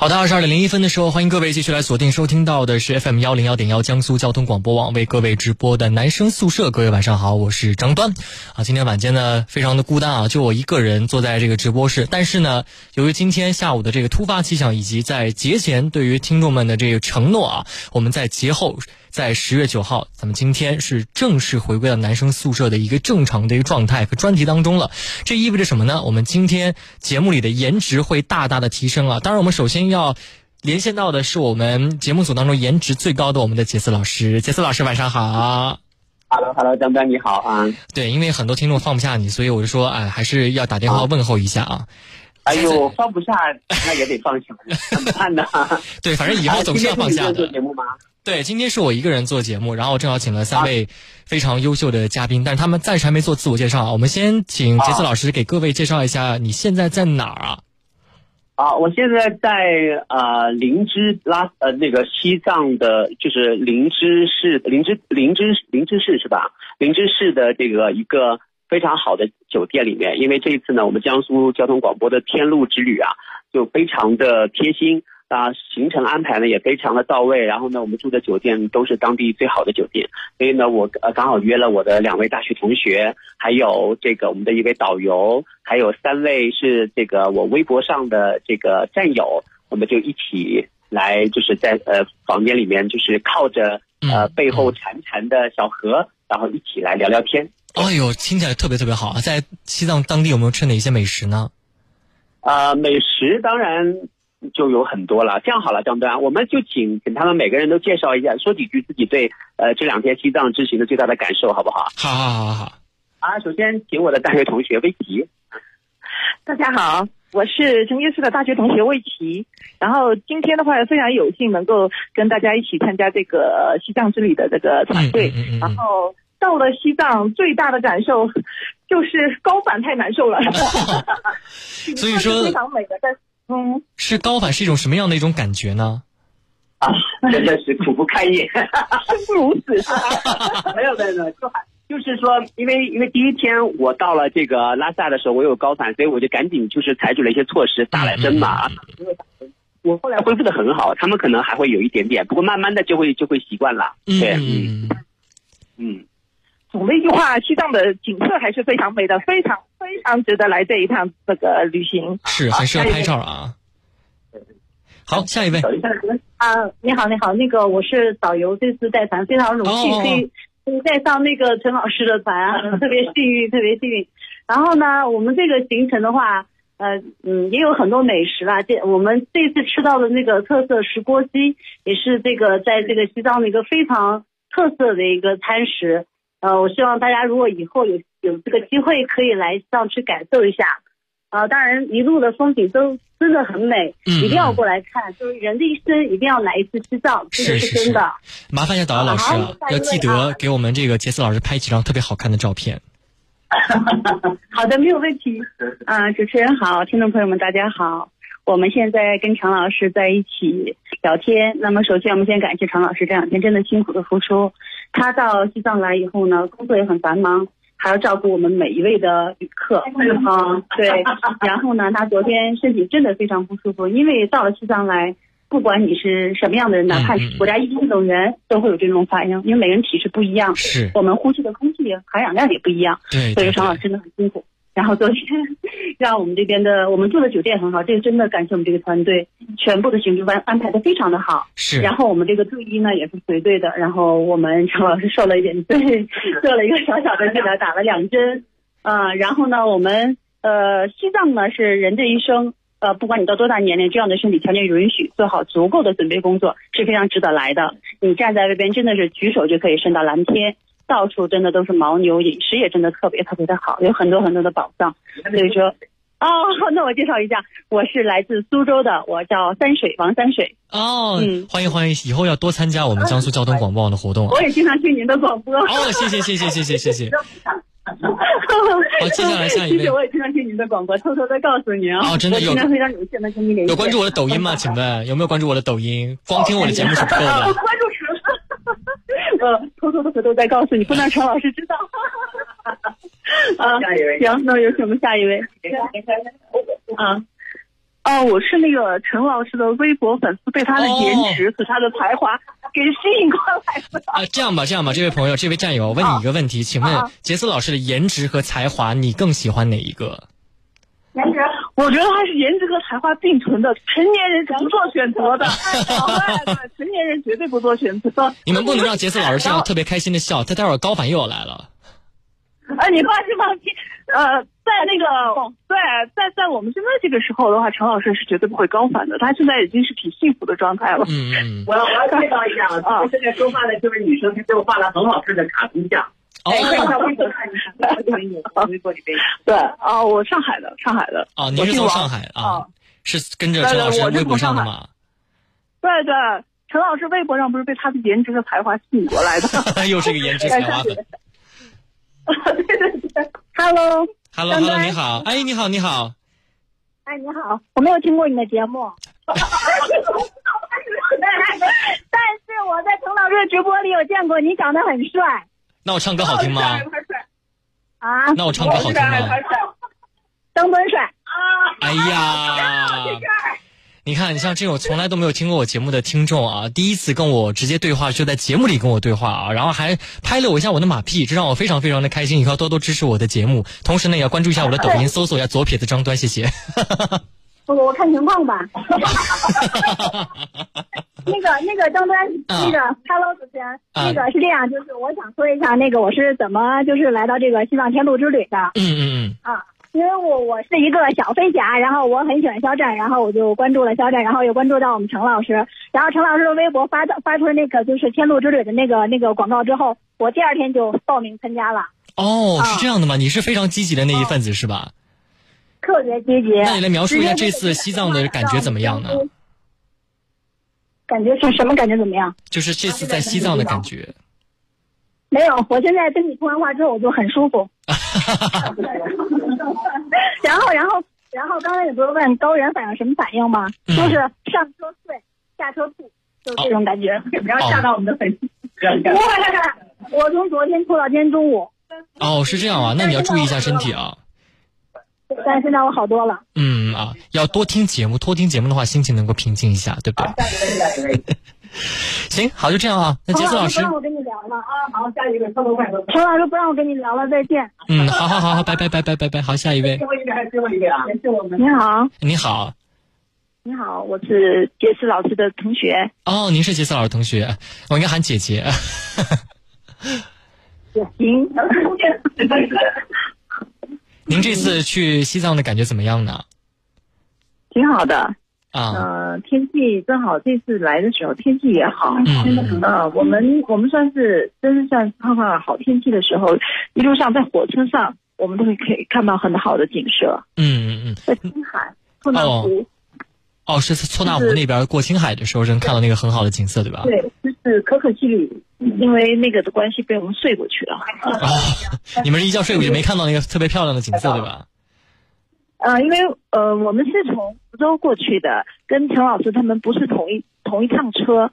好的，二十二点零一分的时候，欢迎各位继续来锁定收听到的是 FM 幺零幺点幺江苏交通广播网为各位直播的男生宿舍。各位晚上好，我是张端。啊，今天晚间呢非常的孤单啊，就我一个人坐在这个直播室。但是呢，由于今天下午的这个突发奇想，以及在节前对于听众们的这个承诺啊，我们在节后。在十月九号，咱们今天是正式回归到男生宿舍的一个正常的一个状态和专题当中了。这意味着什么呢？我们今天节目里的颜值会大大的提升啊！当然，我们首先要连线到的是我们节目组当中颜值最高的我们的杰斯老师。杰斯老师，晚上好。Hello，Hello，张丹你好啊。对，因为很多听众放不下你，所以我就说，哎，还是要打电话问候一下啊。哎呦，放不下那也得放下，怎么办呢？对，反正以后总是要放下的。做节目吗？对，今天是我一个人做节目，然后正好请了三位非常优秀的嘉宾，但是他们暂时还没做自我介绍啊。我们先请杰斯老师给各位介绍一下，你现在在哪儿啊？啊，我现在在呃林芝拉呃那个西藏的，就是林芝市林芝林芝林芝市是吧？林芝市的这个一个非常好的酒店里面，因为这一次呢，我们江苏交通广播的天路之旅啊，就非常的贴心。啊，行程安排呢也非常的到位，然后呢，我们住的酒店都是当地最好的酒店，所以呢，我呃刚好约了我的两位大学同学，还有这个我们的一位导游，还有三位是这个我微博上的这个战友，我们就一起来，就是在呃房间里面，就是靠着呃背后潺潺的小河，然后一起来聊聊天。哎呦，听起来特别特别好啊！在西藏当地有没有吃哪些美食呢？啊，美食当然。就有很多了，这样好了，张端，我们就请请他们每个人都介绍一下，说几句自己对呃这两天西藏之行的最大的感受，好不好？好好好好。啊，首先请我的大学同学魏琪。大家好，我是成吉思的大学同学魏琪。然后今天的话，非常有幸能够跟大家一起参加这个西藏之旅的这个团队。然后到了西藏，最大的感受就是高反太难受了。所以说非常美的，但是。嗯，是高反是一种什么样的一种感觉呢？啊，真的是苦不堪言，生不如死是吧。没有没有没有，就就是说，因为因为第一天我到了这个拉萨的时候，我有高反，所以我就赶紧就是采取了一些措施，打了针嘛。我后来恢复的很好，他们可能还会有一点点，不过慢慢的就会就会习惯了。对，嗯嗯。总的一句话，西藏的景色还是非常美的，非常非常值得来这一趟这个旅行。是，还是要拍照啊。好，下一位。啊，你好，你好，那个我是导游，这次带团非常荣幸可以可以带上那个陈老师的团，特别幸运，特别幸运。然后呢，我们这个行程的话，呃嗯，也有很多美食啦。这我们这次吃到的那个特色石锅鸡，也是这个在这个西藏的一个非常特色的一个餐食。呃，我希望大家如果以后有有这个机会，可以来上去感受一下。啊，当然一路的风景都真的很美，一定要过来看。就是人的一生一定要来一次西藏，这个是真的。麻烦一下导游老师啊，要记得给我们这个杰斯老师拍几张特别好看的照片。好的，没有问题。啊，主持人好，听众朋友们大家好，我们现在跟常老师在一起聊天。那么首先我们先感谢常老师这两天真的辛苦的付出。他到西藏来以后呢，工作也很繁忙，还要照顾我们每一位的旅客啊。对，然后呢，他昨天身体真的非常不舒服，因为到了西藏来，不管你是什么样的人，哪怕是国家一级运动员，都会有这种反应，因为每个人体质不一样，是我们呼吸的空气含氧量也不一样。对，所以常老师真的很辛苦。然后昨天 让我们这边的，我们住的酒店很好，这个真的感谢我们这个团队，全部的行程安安排的非常的好。是。然后我们这个队医呢也是随队的，然后我们陈老师受了一点罪，做了一个小小的治疗，打了两针。啊，然后呢，我们呃西藏呢是人这一生，呃不管你到多大年龄，这样的身体条件允许，做好足够的准备工作是非常值得来的。你站在外边真的是举手就可以升到蓝天。到处真的都是牦牛，饮食也真的特别特别的好，有很多很多的宝藏。所以说，哦，那我介绍一下，我是来自苏州的，我叫三水王三水。哦，嗯欢迎欢迎，以后要多参加我们江苏交通广播网的活动啊我。也经常听您的广播。哦，谢谢谢谢谢谢谢谢。好接下来下一位谢谢，我也经常听您的广播，偷偷的告诉您啊。哦真的有我经常非常有幸的跟您联系。有关注我的抖音吗？请问有没有关注我的抖音？光听我的节目是不够我的。关注陈，呃，偷偷的回头再告诉你，不能让陈老师知道。啊，下一位行，那有请我们下一位。啊。哦，我是那个陈老师的微博粉丝，被他的颜值和他的才华给吸引过来的。啊，这样吧，这样吧，这位朋友，这位战友，我问你一个问题，请问啊杰斯老师的颜值和才华，你更喜欢哪一个？颜值，我觉得他是颜值和才华并存的，成年人是不做选择的。对对，成年人绝对不做选择。你们不能让杰斯老师这样 特别开心的笑，他待会儿高反又要来了。啊，你放心放心，呃，在那个对，在在我们现在这个时候的话，陈老师是绝对不会高反的，他现在已经是挺幸福的状态了。嗯嗯嗯。我要我要介绍一下啊，现在说话的这位女生，她给我画了很好看的卡通像。哦微博看一看，微博里边。对，啊，我上海的，上海的。哦，您是从上海啊啊？是跟着陈老师微博上的吗？对对，陈老师微博上不是被他的颜值和才华吸引过来的。又是一个颜值才华粉。对对对，Hello。Hello 张 Hello，丹你好，哎，你好你好，哎，你好，我没有听过你的节目，但是我在陈老师的直播里有见过你，长得很帅那我唱歌好听吗？啊，那我唱歌好听吗？张本帅啊。哎呀，你看，你像这种从来都没有听过我节目的听众啊，第一次跟我直接对话，就在节目里跟我对话啊，然后还拍了我一下我的马屁，这让我非常非常的开心。以后多多支持我的节目，同时呢，也要关注一下我的抖音，搜索一下左撇子张端，谢谢。我我看情况吧。那个那个张端，啊那个 Hello 主持人，啊那个是这样，就是我想说一下，那个我是怎么就是来到这个西藏天路之旅的嗯嗯嗯啊。因为我我是一个小飞侠，然后我很喜欢肖战，然后我就关注了肖战，然后又关注到我们陈老师，然后陈老师的微博发的发出那个就是天路之旅的那个那个广告之后，我第二天就报名参加了，嗯，哦，啊是这样的吗？你是非常积极的那一份子是吧？特别积极。那你来描述一下这次西藏的感觉怎么样呢？感觉是什么感觉怎么样？就是这次在西藏的感觉。没有，我现在跟你通完话之后，我就很舒服。然后，然后，然后，刚才你不是问高原反应什么反应吗？嗯就是上车睡，下车吐，就是这种感觉。不要吓到我们的粉丝。不会，我从昨天吐到今天中午，哦，是这样啊，那你要注意一下身体啊。但是现在我好多了。嗯啊，要多听节目，多听节目的话，心情能够平静一下，对不对？行，好，就这样啊。那杰斯老师不，让我跟你聊了啊！好，下一个偷偷快乐。陈老师不让我跟你聊了，再见。嗯，好好好好，拜拜拜拜拜拜，好，下一位最，后一位还是最后一位啊？是我们你好，你好，你好，我是杰斯老师的同学。哦，您是杰斯老师同学，我应该喊姐姐。行。您这次去西藏的感觉怎么样呢？挺好的，啊，呃，天气正好，这次来的时候天气也好，嗯。呃，我们我们算是真是算碰到好天气的时候，一路上在火车上，我们都会可以看到很好的景色，嗯嗯嗯，在青海、错那湖，哦，是错那湖那边过青海的时候，能看到那个很好的景色，对吧？对，就是可可西里，因为那个的关系被我们睡过去了。哦，你们是一觉睡过去，没看到那个特别漂亮的景色，对吧？呃，因为呃，我们是从福州过去的，跟陈老师他们不是同一同一趟车，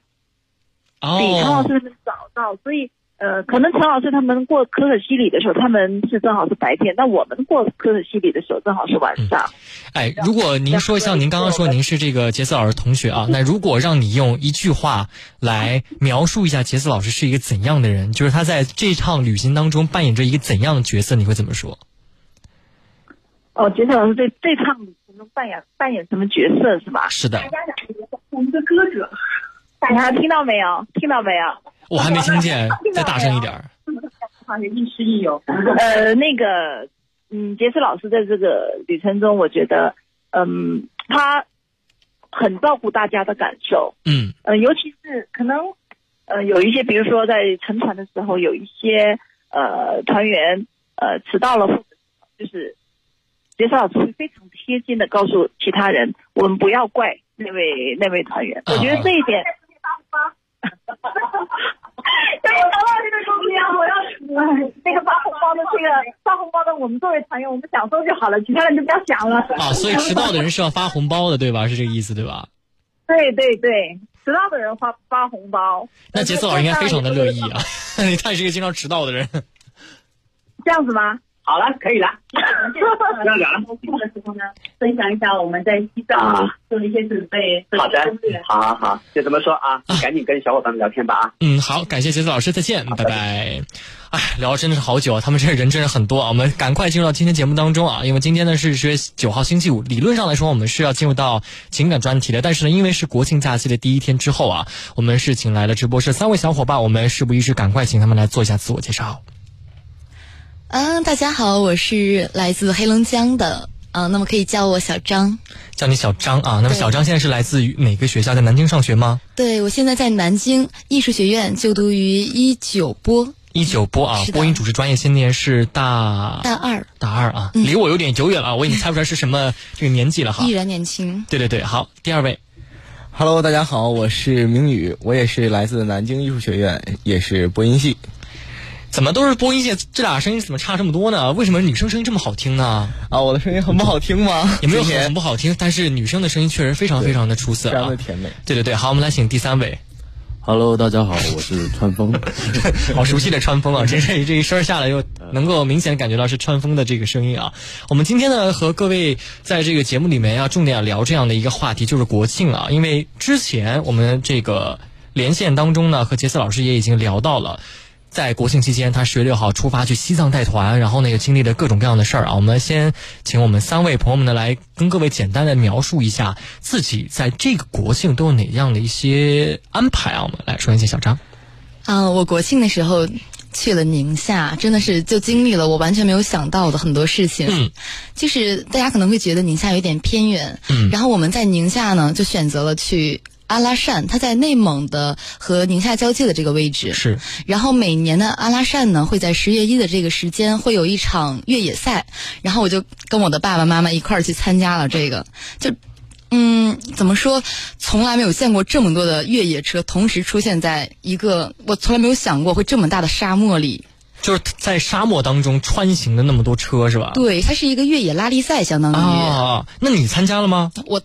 比陈老哦师他们早到，所以呃，可能陈老师他们过可可西里的时候，他们是正好是白天，那我们过可可西里的时候正好是晚上。哎，如果您说像您刚刚说您是这个杰斯老师同学啊，那如果让你用一句话来描述一下杰斯老师是一个怎样的人，就是他在这趟旅行当中扮演着一个怎样的角色，你会怎么说？哦，杰斯老师这这趟旅行中扮演扮演什么角色是吧？是的，我们的歌者，大家听到没有？听到没有？我 还没 听见，再大声一点儿。好像亦师亦友。呃，那个，嗯，杰斯老师在这个旅程中，我觉得，嗯，他很照顾大家的感受，嗯呃，尤其是可能，呃，有一些，比如说在乘船的时候，有一些呃团员呃迟到了，或者就是杰斯老师会非常贴心的告诉其他人，我们不要怪那位那位团员。我觉得这一点。等我找到这个东西啊！我要那个发红包的这个发红包的，我们作为团员，我们享受就好了，其他人就不要想了。啊，所以迟到的人是要发红包的，对吧？是这个意思，对吧？对对对，迟到的人发发红包。那杰斯老师应该非常的乐意啊！他也是一个经常迟到的人。这样子吗？好了，可以了。不要聊了。的时候呢，分享一下我们在西藏做的一些准备。好的，好好好，就这么说啊，赶紧跟小伙伴们聊天吧啊。嗯，好，感谢杰子老师，再见，拜拜。哎，聊了真的是好久啊，他们这人真是很多啊。我们赶快进入到今天节目当中啊，因为今天呢是十月九号星期五，理论上来说我们是要进入到情感专题的，但是呢，因为是国庆假期的第一天之后啊，我们是请来了直播室三位小伙伴，我们事不宜迟，赶快请他们来做一下自我介绍。嗯，大家好，我是来自黑龙江的，嗯，那么可以叫我小张，叫你小张啊。那么小张现在是来自于哪个学校？在南京上学吗？对，我现在在南京艺术学院就读于一九播。一九播啊，播音主持专业，今年是大大二，大二啊，离我有点久远了，我已经猜不出来是什么 这个年纪了哈。依然年轻。对对对，好，第二位，Hello，大家好，我是明宇，我也是来自南京艺术学院，也是播音系。怎么都是播音界？这俩声音怎么差这么多呢？为什么女生声音这么好听呢？啊，我的声音很不好听吗？也没有很不好听，但是女生的声音确实非常非常的出色，非常的甜美。对对对，好，我们来请第三位。Hello，大家好，我是川风，好熟悉的川风啊！这这这一声下来，又能够明显感觉到是川风的这个声音啊。我们今天呢，和各位在这个节目里面要重点聊这样的一个话题，就是国庆啊。因为之前我们这个连线当中呢，和杰斯老师也已经聊到了。在国庆期间，他十月六号出发去西藏带团，然后那个经历了各种各样的事儿啊。我们先请我们三位朋友们呢来跟各位简单的描述一下自己在这个国庆都有哪样的一些安排啊。我们来说一下小张。啊，我国庆的时候去了宁夏，真的是就经历了我完全没有想到的很多事情。嗯，就是大家可能会觉得宁夏有点偏远，嗯，然后我们在宁夏呢就选择了去。阿拉善，它在内蒙的和宁夏交界的这个位置。是。然后每年的阿拉善呢，会在十月一的这个时间会有一场越野赛，然后我就跟我的爸爸妈妈一块儿去参加了这个。就，嗯，怎么说？从来没有见过这么多的越野车同时出现在一个我从来没有想过会这么大的沙漠里。就是在沙漠当中穿行的那么多车是吧？对，它是一个越野拉力赛，相当于。啊，那你参加了吗？我。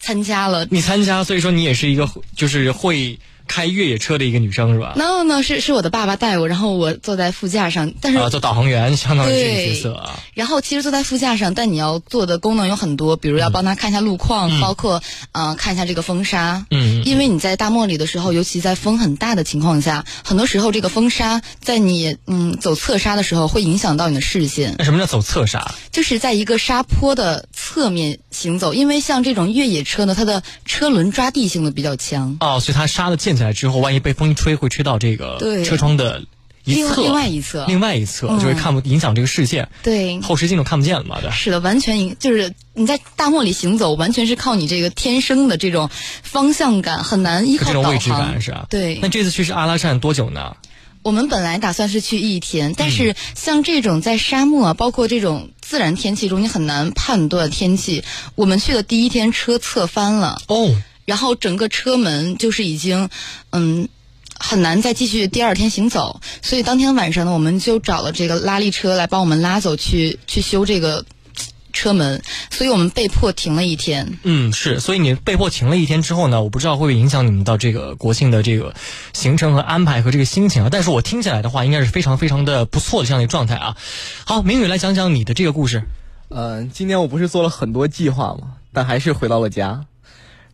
参加了，你参加，所以说你也是一个就是会。开越野车的一个女生是吧？no no 是是我的爸爸带我，然后我坐在副驾上，但是啊，做导航员相当于这个角色啊。然后其实坐在副驾上，但你要做的功能有很多，比如要帮他看一下路况，包括呃看一下这个风沙。嗯。因为你在大漠里的时候，尤其在风很大的情况下，很多时候这个风沙在你嗯走侧沙的时候会影响到你的视线。那什么叫走侧沙？就是在一个沙坡的侧面行走，因为像这种越野车呢，它的车轮抓地性的比较强。哦，所以它刹的溅。起来之后，万一被风一吹，会吹到这个车窗的一侧，另外一侧，另外一侧就会看不影响这个视线。对，后视镜都看不见了嘛？对，是的，完全影就是你在大漠里行走，完全是靠你这个天生的这种方向感，很难依靠这种位置感是啊。对，那这次去是阿拉善多久呢？我们本来打算是去一天，但是像这种在沙漠，包括这种自然天气中，你很难判断天气。我们去的第一天车侧翻了哦。然后整个车门就是已经，嗯，很难再继续第二天行走，所以当天晚上呢，我们就找了这个拉力车来帮我们拉走去去修这个车门，所以我们被迫停了一天。嗯，是，所以你被迫停了一天之后呢，我不知道会不会影响你们到这个国庆的这个行程和安排和这个心情啊？但是我听起来的话，应该是非常非常的不错的这样一个状态啊。好，明宇来讲讲你的这个故事。嗯，今年我不是做了很多计划嘛？但还是回到了家。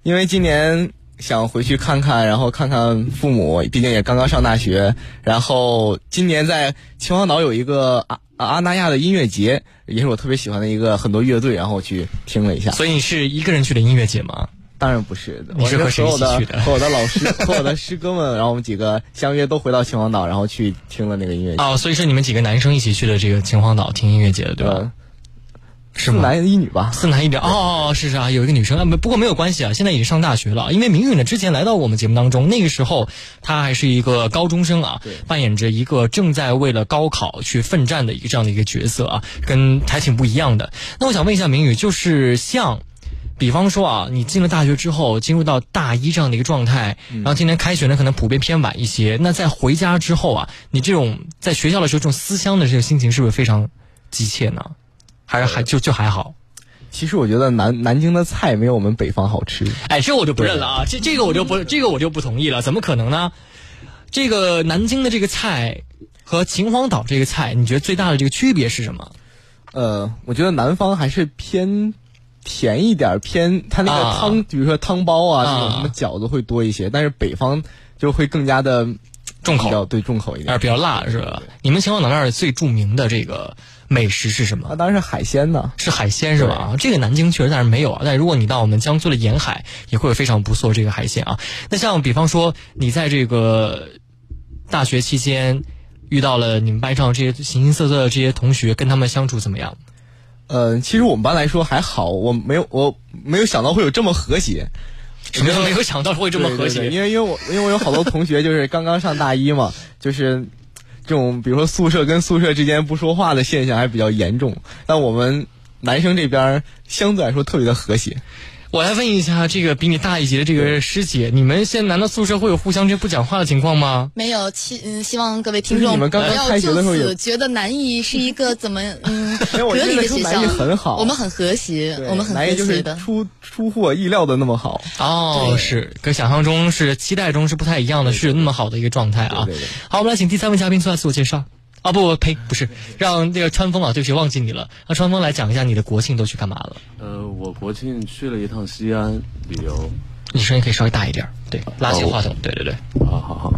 因为今年想回去看看，然后看看父母，毕竟也刚刚上大学。然后今年在秦皇岛有一个阿阿那亚的音乐节，也是我特别喜欢的一个很多乐队，然后我去听了一下。所以你是一个人去的音乐节吗？当然不是，我是和谁一起去的？和我的老师，和我的师哥们，然后我们几个相约都回到秦皇岛，然后去听了那个音乐节。哦，所以是你们几个男生一起去的这个秦皇岛听音乐节的，对吧？是四男一女吧？四男一女哦，是是啊，有一个女生啊，不过没有关系啊，现在已经上大学了。因为明宇呢，之前来到我们节目当中，那个时候他还是一个高中生啊，扮演着一个正在为了高考去奋战的一个这样的一个角色啊，跟还挺不一样的。那我想问一下明宇，就是像，比方说啊，你进了大学之后，进入到大一这样的一个状态，然后今年开学呢可能普遍偏晚一些，那在回家之后啊，你这种在学校的时候这种思乡的这个心情是不是非常急切呢？还是还就就还好。其实我觉得南南京的菜没有我们北方好吃。哎，这我就不认了啊！这这个我就不这个我就不同意了。怎么可能呢？这个南京的这个菜和秦皇岛这个菜，你觉得最大的这个区别是什么？呃，我觉得南方还是偏甜一点，偏它那个汤，比如说汤包啊，这种什么饺子会多一些。但是北方就会更加的重口，对重口一点，比较辣是吧？你们秦皇岛那儿最著名的这个。美食是什么？啊，当然是海鲜呢，是海鲜是吧？啊，这个南京确实暂时没有啊。但如果你到我们江苏的沿海，也会有非常不错这个海鲜啊。那像比方说，你在这个大学期间遇到了你们班上这些形形色色的这些同学，跟他们相处怎么样？呃，其实我们班来说还好，我没有我没有想到会有这么和谐。什么没有想到会这么和谐？因为因为我因为我有好多同学就是刚刚上大一嘛，就是。这种比如说宿舍跟宿舍之间不说话的现象还比较严重，但我们男生这边相对来说特别的和谐。我来问一下，这个比你大一级的这个师姐，你们现在难道宿舍会有互相这不讲话的情况吗？没有，希嗯，希望各位听众不要就此觉得南艺是一个怎么嗯 隔离的学校。很好，我们很和谐，我们很和谐的。出出乎我意料的那么好哦，是跟想象中是期待中是不太一样的，是那么好的一个状态啊。好，我们来请第三位嘉宾做下自我介绍。啊不不呸，不是，让那个川风啊，对不起，忘记你了。让川风来讲一下你的国庆都去干嘛了？呃，我国庆去了一趟西安旅游。你声音可以稍微大一点，对，拉起话筒，对对对。好好好。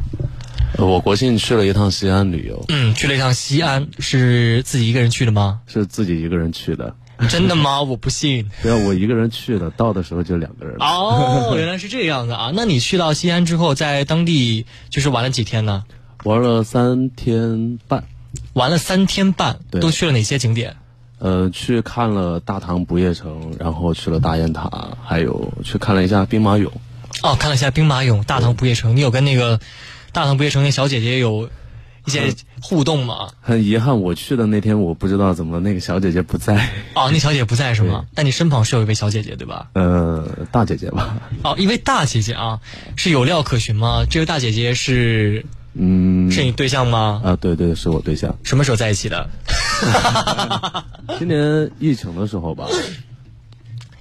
我国庆去了一趟西安旅游。嗯，去了一趟西安，是自己一个人去的吗？是自己一个人去的。真的吗？我不信。对啊，我一个人去的，到的时候就两个人。哦，原来是这样的啊！那你去到西安之后，在当地就是玩了几天呢？玩了三天半。玩了三天半，都去了哪些景点？呃，去看了大唐不夜城，然后去了大雁塔，还有去看了一下兵马俑。哦，看了一下兵马俑、大唐不夜城。你有跟那个大唐不夜城那小姐姐有一些互动吗？很遗憾，我去的那天我不知道怎么那个小姐姐不在。哦，那小姐不在是吗？但你身旁是有一位小姐姐对吧？呃，大姐姐吧。哦，一位大姐姐啊，是有料可循吗？这位大姐姐是。嗯，是你对象吗？啊，对对，是我对象。什么时候在一起的？今年疫情的时候吧。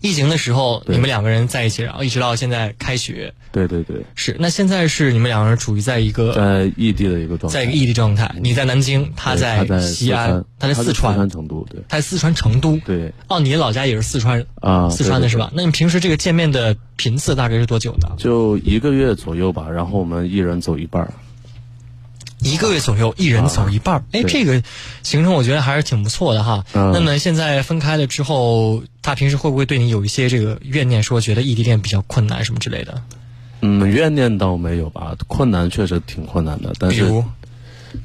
疫情的时候，你们两个人在一起，然后一直到现在开学。对对对，是。那现在是你们两个人处于在一个在异地的一个状态，在一个异地状态。你在南京，他在西安，他在四川成都，对，他在四川成都。对。哦，你老家也是四川啊，四川的是吧？那你平时这个见面的频次大概是多久呢？就一个月左右吧，然后我们一人走一半儿。一个月左右，一人走一半儿。哎，这个行程我觉得还是挺不错的哈。那么现在分开了之后，他平时会不会对你有一些这个怨念，说觉得异地恋比较困难什么之类的？嗯，怨念倒没有吧，困难确实挺困难的。但是，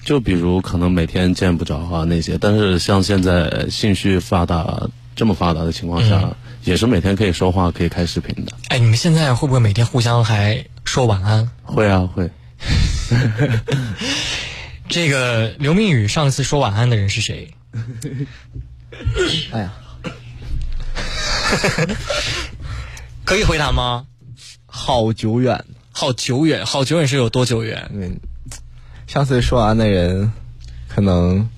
就比如可能每天见不着啊那些，但是像现在信息发达这么发达的情况下，也是每天可以说话，可以开视频的。哎，你们现在会不会每天互相还说晚安？会啊，会。这个刘明宇上次说晚安的人是谁？哎呀，可以回答吗？好久远，好久远，好久远是有多久远？嗯，上次说完的人，可能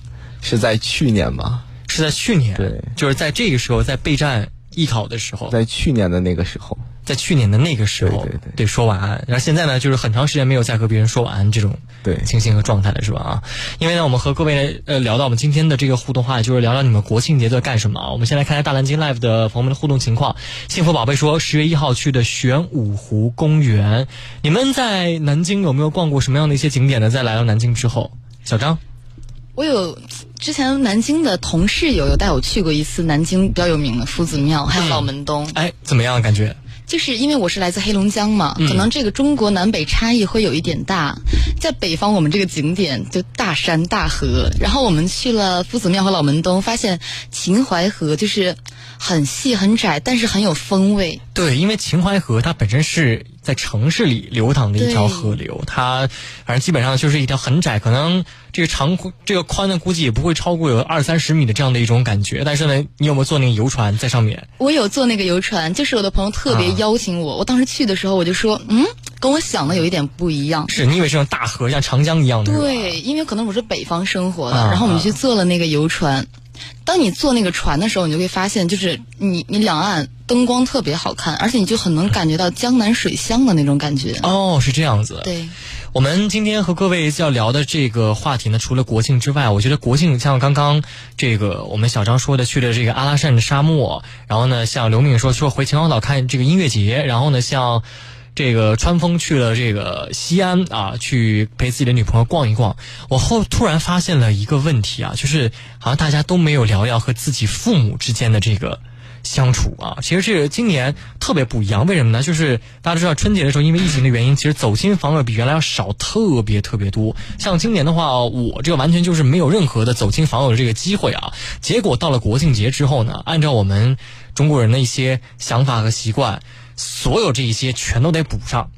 是在去年吧？是在去年？对，就是在这个时候，在备战艺考的时候，在去年的那个时候。在去年的那个时候，对说晚安，然后现在呢，就是很长时间没有再和别人说晚安这种对情形和状态了，是吧？啊，因为呢，我们和各位呃聊到我们今天的这个互动话题，就是聊聊你们国庆节都在干什么啊？我们先来看一下大南京 Live 的朋友们的互动情况。幸福宝贝说，十月一号去的玄武湖公园。你们在南京有没有逛过什么样的一些景点呢？在来到南京之后，小张，我有之前南京的同事有有带我去过一次南京比较有名的夫子庙，还有老门东。哎，怎么样感觉？就是因为我是来自黑龙江嘛，可能这个中国南北差异会有一点大。在北方，我们这个景点就大山大河，然后我们去了夫子庙和老门东，发现秦淮河就是很细很窄，但是很有风味。对，因为秦淮河它本身是在城市里流淌的一条河流，它反正基本上就是一条很窄，可能这个长这个宽呢，估计也不会超过有二三十米的这样的一种感觉。但是呢，你有没有坐那个游船在上面？我有坐那个游船，就是我的朋友特别邀请我，我当时去的时候我就说，嗯，跟我想的有一点不一样。是你以为是那种大河像长江一样的？对，因为可能我是北方生活的，然后我们去坐了那个游船。当你坐那个船的时候，你就会发现，就是你你两岸灯光特别好看，而且你就很能感觉到江南水乡的那种感觉。哦，是这样子。对，我们今天和各位要聊的这个话题呢，除了国庆之外，我觉得国庆像刚刚这个我们小张说的去了这个阿拉善的沙漠，然后呢，像刘敏说说回秦皇岛看这个音乐节，然后呢，像。这个川风去了这个西安啊，去陪自己的女朋友逛一逛。我后突然发现了一个问题啊，就是好像大家都没有聊聊和自己父母之间的这个相处啊。其实这个今年特别不一样，为什么呢？就是大家都知道春节的时候，因为疫情的原因，其实走亲访友比原来要少特别特别多。像今年的话，我这个完全就是没有任何的走亲访友的这个机会啊。结果到了国庆节之后呢，按照我们中国人的一些想法和习惯。所有这一些全都得补上。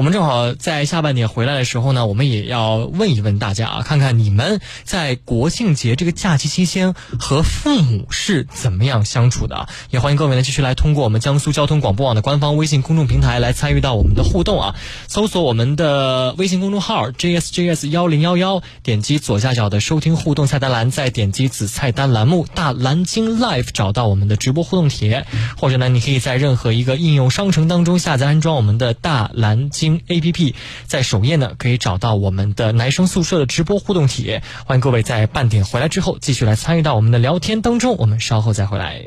我们正好在下半年回来的时候呢，我们也要问一问大家啊，看看你们在国庆节这个假期期间和父母是怎么样相处的？也欢迎各位呢继续来通过我们江苏交通广播网的官方微信公众平台来参与到我们的互动啊！搜索我们的微信公众号 JSJS 幺零幺幺，点击左下角的收听互动菜单栏，再点击子菜单栏目大蓝鲸 Live，找到我们的直播互动帖，或者呢，你可以在任何一个应用商城当中下载安装我们的大蓝鲸。A P P 在首页呢，可以找到我们的男生宿舍的直播互动帖。欢迎各位在半点回来之后，继续来参与到我们的聊天当中。我们稍后再回来。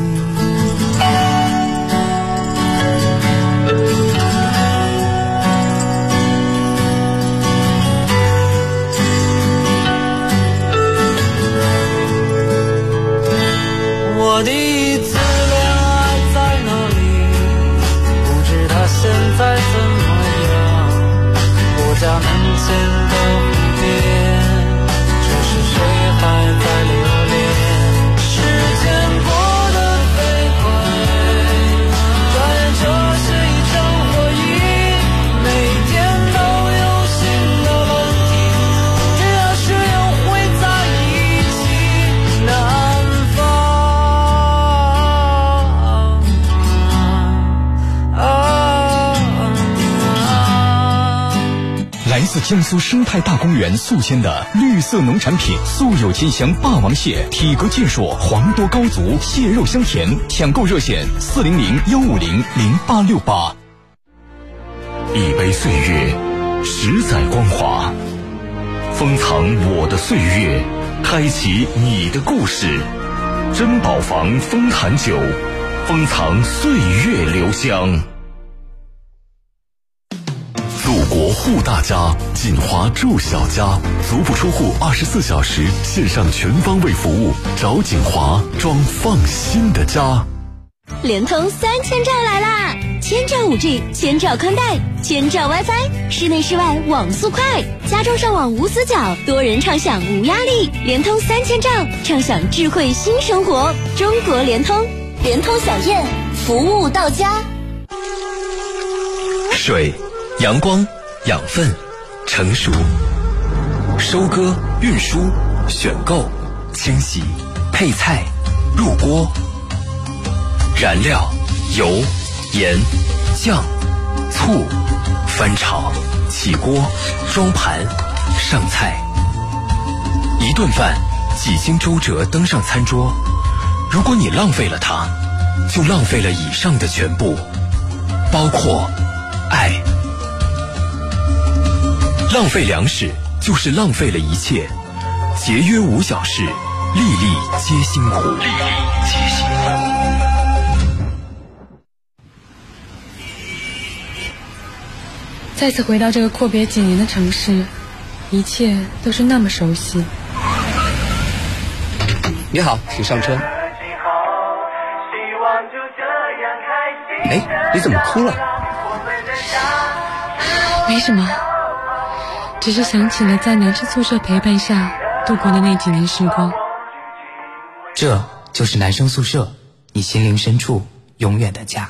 我第江苏生态大公园宿迁的绿色农产品，素有“金香霸王蟹”，体格健硕，黄多高足，蟹肉香甜。抢购热线：四零零幺五零零八六八。一杯岁月，十载光华，封藏我的岁月，开启你的故事。珍宝坊丰坛酒，封藏岁月留香。国护大家，锦华住小家，足不出户，二十四小时线上全方位服务，找锦华装放心的家。联通三千兆来啦！千兆五 G，千兆宽带，千兆 WiFi，室内室外网速快，家中上网无死角，多人畅享无压力。联通三千兆，畅享智慧新生活。中国联通，联通小燕，服务到家。水。阳光、养分、成熟、收割、运输、选购、清洗、配菜、入锅、燃料、油、盐、酱、醋、翻炒、起锅、装盘、上菜，一顿饭几经周折登上餐桌，如果你浪费了它，就浪费了以上的全部，包括爱。浪费粮食就是浪费了一切，节约无小事，粒粒皆辛苦。粒粒皆辛苦。再次回到这个阔别几年的城市，一切都是那么熟悉。你好，请上车。哎，你怎么哭了？没什么。只是想起了在男生宿舍陪伴下度过的那几年时光。这就是男生宿舍，你心灵深处永远的家。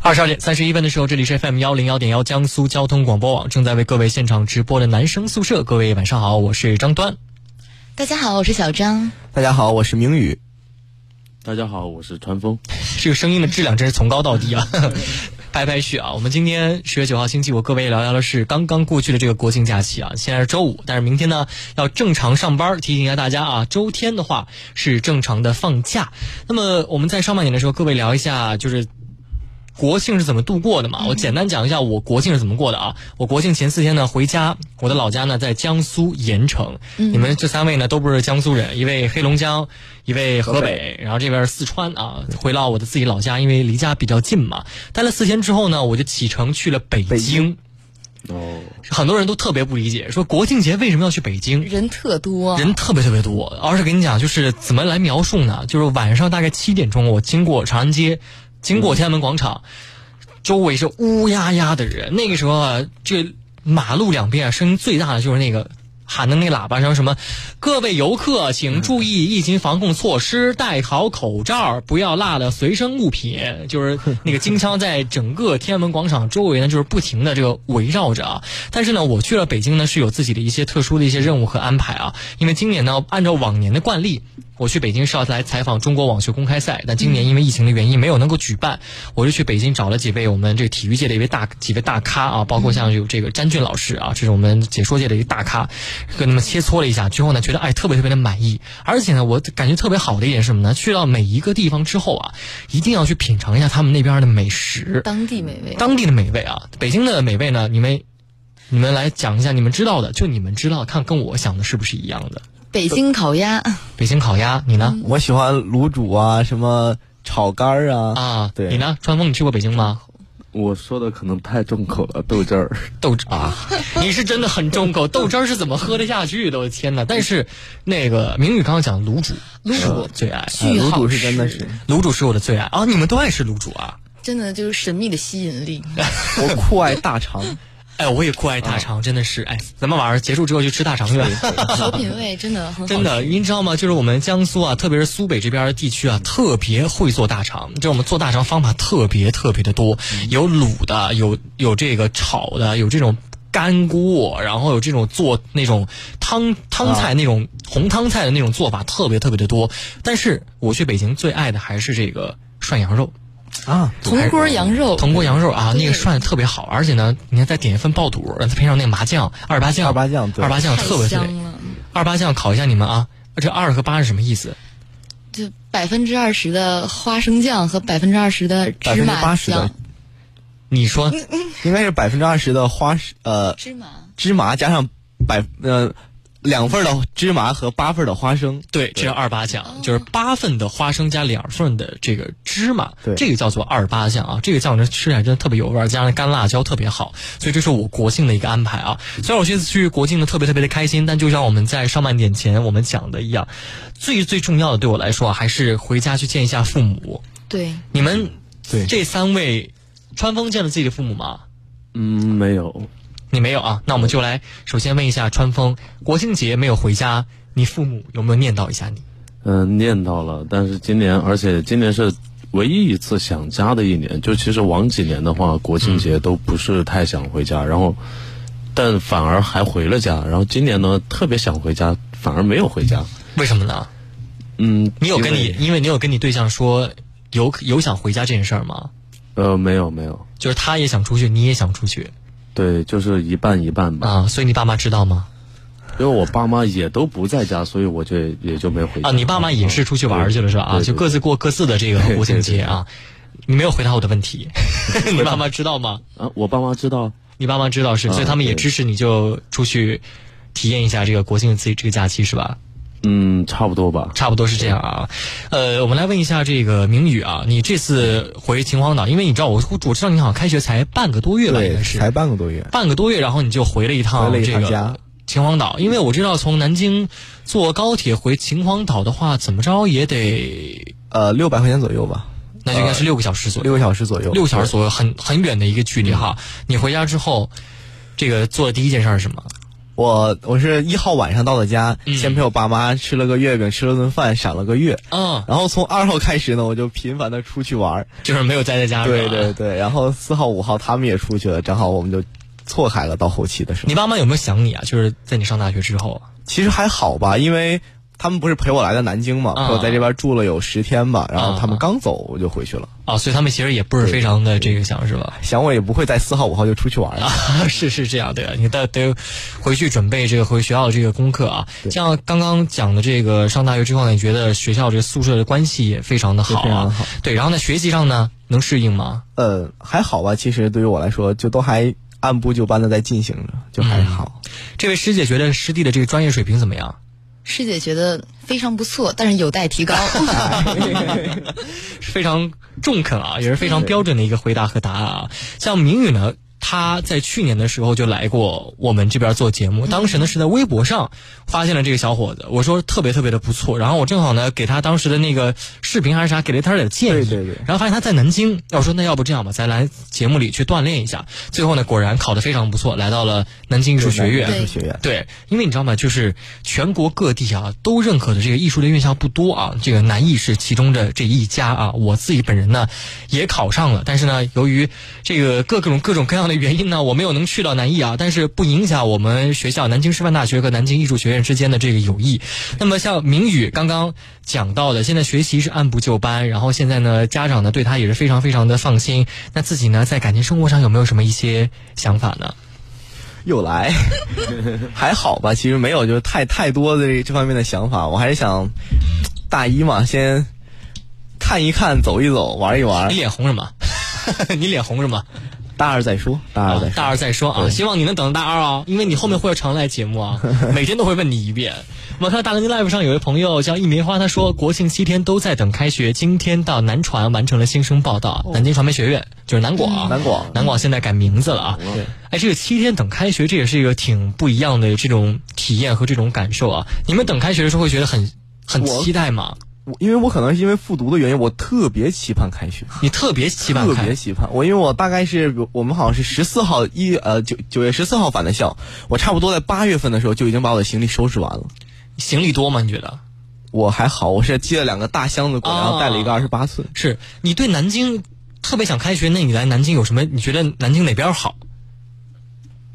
二十二点三十一分的时候，这里是 FM 幺零幺点幺江苏交通广播网正在为各位现场直播的男生宿舍。各位晚上好，我是张端。大家好，我是小张。大家好，我是明宇。大家好，我是川风。这个声音的质量真是从高到低啊。排排序啊！我们今天十月九号星期五，各位聊聊的是刚刚过去的这个国庆假期啊。现在是周五，但是明天呢要正常上班。提醒一下大家啊，周天的话是正常的放假。那么我们在上半年的时候，各位聊一下，就是国庆是怎么度过的嘛？我简单讲一下我国庆是怎么过的啊。我国庆前四天呢回家，我的老家呢在江苏盐城。嗯你们这三位呢都不是江苏人，一位黑龙江，一位河北，然后这边是四川啊。回到我的自己老家，因为离家比较近嘛。待了四天之后呢，我就启程去了北京。哦，很多人都特别不理解，说国庆节为什么要去北京？人特多，人特别特别多。而是跟你讲，就是怎么来描述呢？就是晚上大概七点钟，我经过长安街，经过天安门广场，周围是乌压压的人。那个时候啊，这马路两边啊，声音最大的就是那个。喊的那喇叭声什么？各位游客请注意疫情防控措施，戴好口罩，不要落了随身物品。就是那个金枪在整个天安门广场周围呢，就是不停的这个围绕着啊。但是呢，我去了北京呢，是有自己的一些特殊的一些任务和安排啊。因为今年呢，按照往年的惯例。我去北京是要来采访中国网球公开赛，但今年因为疫情的原因没有能够举办，我就去北京找了几位我们这个体育界的一位大几位大咖啊，包括像有这个詹俊老师啊，这是我们解说界的一个大咖，跟他们切磋了一下之后呢，觉得哎特别特别的满意，而且呢，我感觉特别好的一点是什么呢？去到每一个地方之后啊，一定要去品尝一下他们那边的美食，当地美味，当地的美味啊，北京的美味呢，你们你们来讲一下你们知道的，就你们知道，看跟我想的是不是一样的。北京烤鸭，北京烤鸭，你呢？我喜欢卤煮啊，什么炒肝儿啊啊。对，你呢？川峰，你去过北京吗？我说的可能太重口了，豆汁儿，豆汁啊，你是真的很重口，豆汁儿是怎么喝得下去的？我的天哪！但是那个明宇刚刚讲卤煮，卤煮最爱，卤煮是真的是，卤煮是我的最爱啊！你们都爱吃卤煮啊？真的就是神秘的吸引力。我酷爱大肠。哎，我也酷爱大肠，真的是哎，咱们晚上结束之后去吃大肠去。有品味，真的很真的，您知道吗？就是我们江苏啊，特别是苏北这边的地区啊，特别会做大肠。就我们做大肠方法特别特别的多，有卤的，有有这个炒的，有这种干锅，然后有这种做那种汤汤菜那种红汤菜的那种做法，特别特别的多。但是我去北京最爱的还是这个涮羊肉。啊，铜锅羊肉，铜锅羊肉啊，那个涮的特别好，而且呢，你看再点一份爆肚，再配上那个麻酱，二八酱，二八酱，二八酱特别香了。二八酱考一下你们啊，这二和八是什么意思？就百分之二十的花生酱和百分之二十的芝麻酱。你说应该是百分之二十的花呃芝麻芝麻加上百呃。两份的芝麻和八份的花生，对，这是二八酱，就是八份的花生加两份的这个芝麻，对，这个叫做二八酱啊。这个酱呢吃起来真的特别有味儿，加上干辣椒特别好，所以这是我国庆的一个安排啊。虽然我这次去国庆呢特别特别的开心，但就像我们在上半点前我们讲的一样，最最重要的对我来说啊还是回家去见一下父母。对，你们对这三位，川峰见了自己的父母吗？嗯，没有。你没有啊？那我们就来首先问一下川峰，国庆节没有回家，你父母有没有念叨一下你？嗯，念叨了，但是今年，而且今年是唯一一次想家的一年。就其实往几年的话，国庆节都不是太想回家，然后，但反而还回了家。然后今年呢，特别想回家，反而没有回家。为什么呢？嗯，你有跟你，因为你有跟你对象说有有想回家这件事儿吗？呃，没有没有，就是他也想出去，你也想出去。对，就是一半一半吧。啊，所以你爸妈知道吗？因为我爸妈也都不在家，所以我就也就没回。啊，你爸妈也是出去玩去了是吧？啊，就各自过各自的这个国庆节啊。你没有回答我的问题，你爸妈知道吗？啊，我爸妈知道，你爸妈知道是，所以他们也支持你就出去体验一下这个国庆自己这个假期是吧？嗯，差不多吧，差不多是这样啊。呃，我们来问一下这个明宇啊，你这次回秦皇岛，因为你知道我我知道你好像开学才半个多月吧，应该是。才半个多月，半个多月，然后你就回了一趟这个秦皇岛，因为我知道从南京坐高铁回秦皇岛的话，怎么着也得呃六百块钱左右吧，那就应该是六个小时左右，六个小时左右，六小时左右，很很远的一个距离哈。你回家之后，这个做的第一件事是什么？我我是一号晚上到的家，先陪我爸妈吃了个月饼，吃了顿饭，赏了个月。嗯，然后从二号开始呢，我就频繁的出去玩，就是没有待在家。对对对，然后四号五号他们也出去了，正好我们就错开了。到后期的时候，你爸妈有没有想你啊？就是在你上大学之后，其实还好吧，因为。他们不是陪我来的南京嘛？陪我在这边住了有十天吧，然后他们刚走我就回去了。啊，所以他们其实也不是非常的这个想是吧？想我也不会在四号五号就出去玩啊。是是这样的，你得得回去准备这个回学校的这个功课啊。像刚刚讲的这个上大学之后呢，你觉得学校这个宿舍的关系也非常的好啊？对，然后呢，学习上呢，能适应吗？呃，还好吧，其实对于我来说，就都还按部就班的在进行着，就还好。这位师姐觉得师弟的这个专业水平怎么样？师姐觉得非常不错，但是有待提高。非常中肯啊，也是非常标准的一个回答和答案啊。像明宇呢？他在去年的时候就来过我们这边做节目，当时呢是在微博上发现了这个小伙子，我说特别特别的不错，然后我正好呢给他当时的那个视频还是啥给了他点建议，对对对，然后发现他在南京，我说那要不这样吧，咱来节目里去锻炼一下，最后呢果然考得非常不错，来到了南京艺术学院，艺术学院，对，因为你知道吗，就是全国各地啊都认可的这个艺术类院校不多啊，这个南艺是其中的这一家啊，我自己本人呢也考上了，但是呢由于这个各种各种各样的原因呢，我没有能去到南艺啊，但是不影响我们学校南京师范大学和南京艺术学院之间的这个友谊。那么像明宇刚刚讲到的，现在学习是按部就班，然后现在呢，家长呢对他也是非常非常的放心。那自己呢，在感情生活上有没有什么一些想法呢？又来，还好吧，其实没有，就是太太多的这方面的想法。我还是想大一嘛，先看一看，走一走，玩一玩。你脸红什么？你脸红什么？大二再说，大二再说，大二再说啊！希望你能等到大二啊，因为你后面会有常来节目啊，每天都会问你一遍。我们看大南京 live 上有位朋友叫一棉花，他说国庆七天都在等开学，今天到南传完成了新生报道。南京传媒学院就是南广，南广，南广现在改名字了啊。对，哎，这个七天等开学，这也是一个挺不一样的这种体验和这种感受啊。你们等开学的时候会觉得很很期待吗？因为我可能是因为复读的原因，我特别期盼开学。你特别期盼？特别期盼。我因为我大概是我们好像是十四号一呃九九月十四号返的校，我差不多在八月份的时候就已经把我的行李收拾完了。行李多吗？你觉得？我还好，我是接了两个大箱子过来，然后带了一个二十八寸。是你对南京特别想开学？那你来南京有什么？你觉得南京哪边好？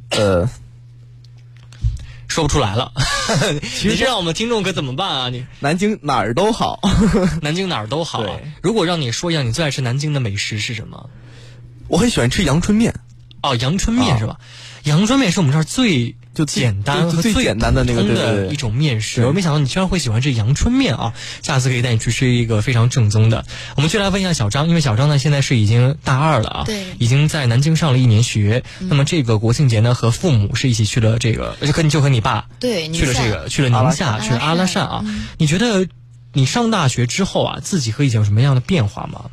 呃。说不出来了，你这让我们听众可怎么办啊？你南京哪儿都好，南京哪儿都好。如果让你说一下，你最爱吃南京的美食是什么？我很喜欢吃阳春面。哦，阳春面是吧？阳春面是我们这儿最。就简单和最简单的那个的一种面食，我没想到你居然会喜欢这阳春面啊！下次可以带你去吃一个非常正宗的。我们就来问一下小张，因为小张呢现在是已经大二了啊，对，已经在南京上了一年学。那么这个国庆节呢，和父母是一起去了这个，就和你就和你爸对去了这个去了宁夏，去了阿拉善啊。你觉得你上大学之后啊，自己和以前有什么样的变化吗？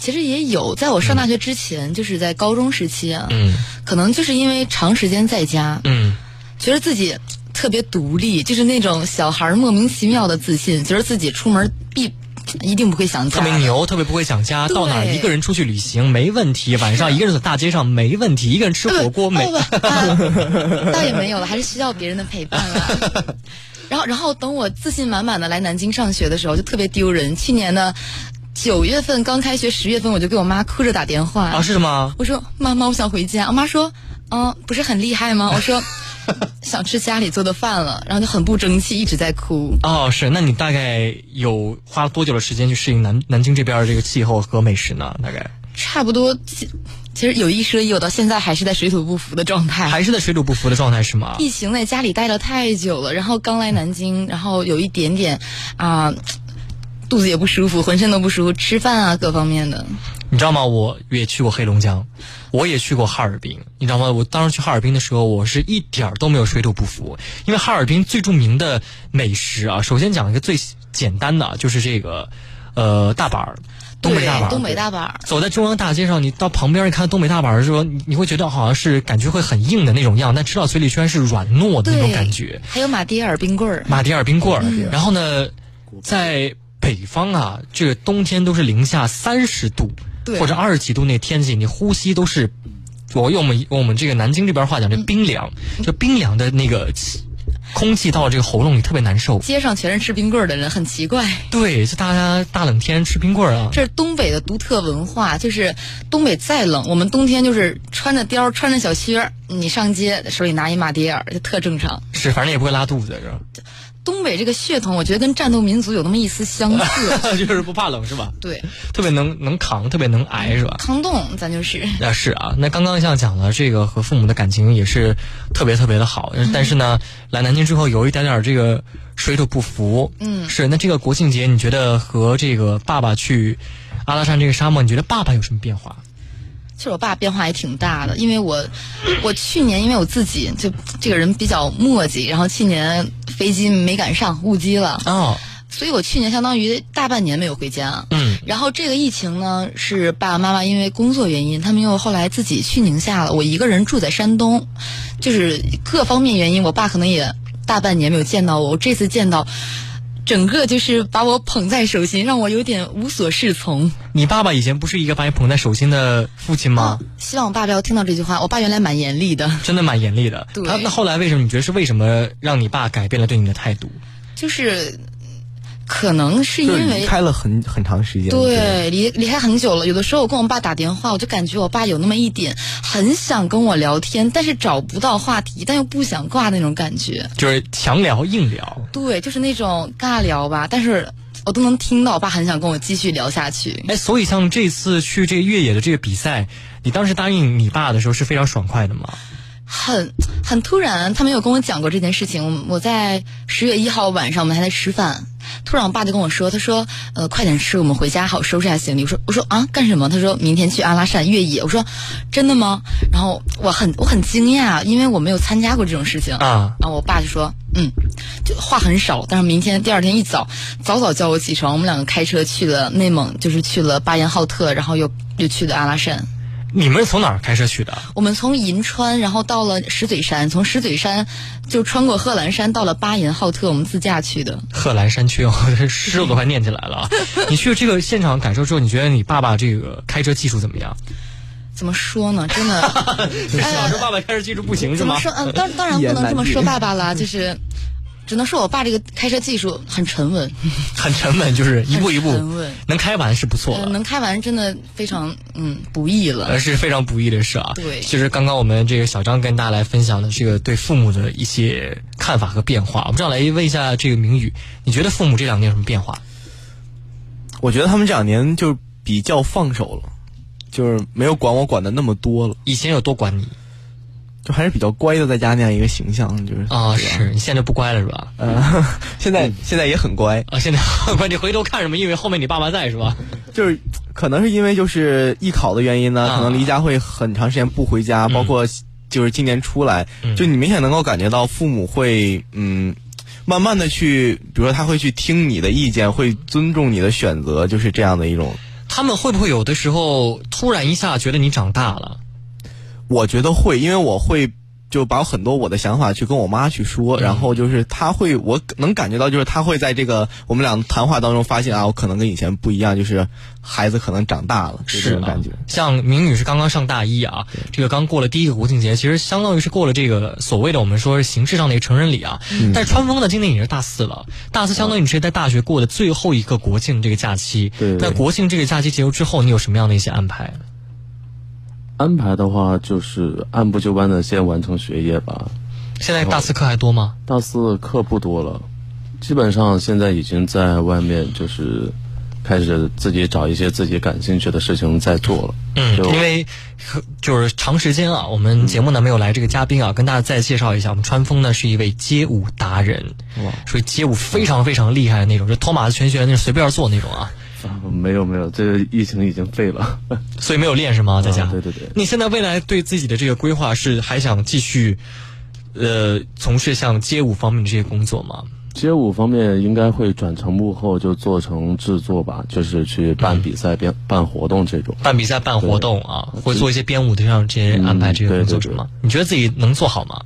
其实也有，在我上大学之前，就是在高中时期啊，嗯，可能就是因为长时间在家，嗯。觉得自己特别独立，就是那种小孩莫名其妙的自信，觉得自己出门必一定不会想家，特别牛，特别不会想家，到哪一个人出去旅行没问题，晚上一个人在大街上没问题，一个人吃火锅没，倒也没有了，还是需要别人的陪伴了。然后，然后等我自信满满的来南京上学的时候，就特别丢人。去年的九月份刚开学，十月份我就给我妈哭着打电话啊，是吗？我说妈妈，我想回家。我妈 说，嗯，不是很厉害吗？我说。想吃家里做的饭了，然后就很不争气，一直在哭。哦，是，那你大概有花多久的时间去适应南南京这边的这个气候和美食呢？大概差不多，其实有一说一，我到现在还是在水土不服的状态。还是在水土不服的状态是吗？疫情在家里待了太久了，然后刚来南京，然后有一点点啊，肚子也不舒服，浑身都不舒服，吃饭啊各方面的。你知道吗？我也去过黑龙江，我也去过哈尔滨。你知道吗？我当时去哈尔滨的时候，我是一点儿都没有水土不服，因为哈尔滨最著名的美食啊，首先讲一个最简单的，就是这个，呃，大板儿，东北大板儿。东北大板儿。走在中央大街上，你到旁边一看东北大板儿的时候，你你会觉得好像是感觉会很硬的那种样，但吃到嘴里居然是软糯的那种感觉。还有马迭尔冰棍儿。马迭尔冰棍儿。然后呢，在北方啊，这个冬天都是零下三十度。或者二十几度那天气，你呼吸都是，我用我们我们这个南京这边话讲，这冰凉，就冰凉的那个空气到了这个喉咙里特别难受。街上全是吃冰棍的人，很奇怪。对，就大家大冷天吃冰棍啊。这是东北的独特文化，就是东北再冷，我们冬天就是穿着貂穿着小靴你上街手里拿一马迭尔，就特正常。是，反正也不会拉肚子，是吧？东北这个血统，我觉得跟战斗民族有那么一丝相似，就是不怕冷是吧？对，特别能能扛，特别能挨是吧？抗冻，咱就是。那是啊，那刚刚像讲了这个和父母的感情也是特别特别的好，但是呢，来南京之后有一点点这个水土不服。嗯，是。那这个国庆节，你觉得和这个爸爸去阿拉善这个沙漠，你觉得爸爸有什么变化？其实我爸变化也挺大的，因为我我去年因为我自己就这个人比较磨叽，然后去年飞机没赶上，误机了。哦。所以我去年相当于大半年没有回家。嗯。然后这个疫情呢，是爸爸妈妈因为工作原因，他们又后来自己去宁夏了。我一个人住在山东，就是各方面原因，我爸可能也大半年没有见到我。我这次见到，整个就是把我捧在手心，让我有点无所适从。你爸爸以前不是一个把你捧在手心的父亲吗？希望我爸不要听到这句话。我爸原来蛮严厉的，真的蛮严厉的。对。他那后来为什么？你觉得是为什么让你爸改变了对你的态度？就是。可能是因为离开了很很长时间，对，离离开很久了。有的时候我跟我爸打电话，我就感觉我爸有那么一点很想跟我聊天，但是找不到话题，但又不想挂那种感觉，就是强聊硬聊。对，就是那种尬聊吧，但是我都能听到我爸很想跟我继续聊下去。哎，所以像这次去这个越野的这个比赛，你当时答应你爸的时候是非常爽快的吗？很很突然，他没有跟我讲过这件事情。我在十月一号晚上，我们还在吃饭。突然，我爸就跟我说：“他说，呃，快点吃，我们回家好收拾下行李。”我说：“我说啊，干什么？”他说明天去阿拉善越野。我说：“真的吗？”然后我很我很惊讶，因为我没有参加过这种事情啊。然后我爸就说：“嗯，就话很少，但是明天第二天一早早早叫我起床，我们两个开车去了内蒙，就是去了巴彦浩特，然后又又去了阿拉善。”你们是从哪儿开车去的？我们从银川，然后到了石嘴山，从石嘴山就穿过贺兰山，到了巴彦浩特，我们自驾去的。贺兰山区，诗我都快念起来了。你去了这个现场感受之后，你觉得你爸爸这个开车技术怎么样？怎么说呢？真的，小时候爸爸开车技术不行是吗？怎么说？嗯，当当然不能这么说爸爸了，就是。只能说我爸这个开车技术很沉稳，很沉稳，就是一步一步沉稳，能开完是不错了。能开完真的非常嗯不易了，是非常不易的事啊。对，就是刚刚我们这个小张跟大家来分享的这个对父母的一些看法和变化。我们这样来问一下这个明宇，你觉得父母这两年有什么变化？我觉得他们这两年就比较放手了，就是没有管我管的那么多了。以前有多管你？就还是比较乖的，在家那样一个形象，就是啊，是你现在不乖了是吧？嗯，现在现在也很乖啊，现在 很乖。你回头看什么？因为后面你爸妈在是吧？就是可能是因为就是艺考的原因呢，可能离家会很长时间不回家，包括就是今年出来，就你明显能够感觉到父母会嗯，慢慢的去，比如说他会去听你的意见，会尊重你的选择，就是这样的一种。他们会不会有的时候突然一下觉得你长大了？我觉得会，因为我会就把很多我的想法去跟我妈去说，然后就是她会，我能感觉到就是她会在这个我们俩谈话当中发现啊，我可能跟以前不一样，就是孩子可能长大了，是这种感觉。像明女士刚刚上大一啊，这个刚过了第一个国庆节，其实相当于是过了这个所谓的我们说形式上的一个成人礼啊。嗯但是川峰呢，今年已经是大四了，大四相当于你是在大学过的最后一个国庆这个假期。对那国庆这个假期结束之后，你有什么样的一些安排？安排的话，就是按部就班的先完成学业吧。现在大四课还多吗？大四课不多了，基本上现在已经在外面就是开始自己找一些自己感兴趣的事情在做了。嗯，因为就是长时间啊，我们节目呢没有来这个嘉宾啊，跟大家再介绍一下，我们川峰呢是一位街舞达人，哇，所以街舞非常非常厉害的那种，就托马斯全旋那种随便做那种啊。没有没有，这个疫情已经废了，所以没有练是吗？在家？对对对。你现在未来对自己的这个规划是还想继续，呃，从事像街舞方面的这些工作吗？街舞方面应该会转成幕后，就做成制作吧，就是去办比赛、办办活动这种。办比赛、办活动啊，会做一些编舞的上这些安排这些工作是吗？你觉得自己能做好吗？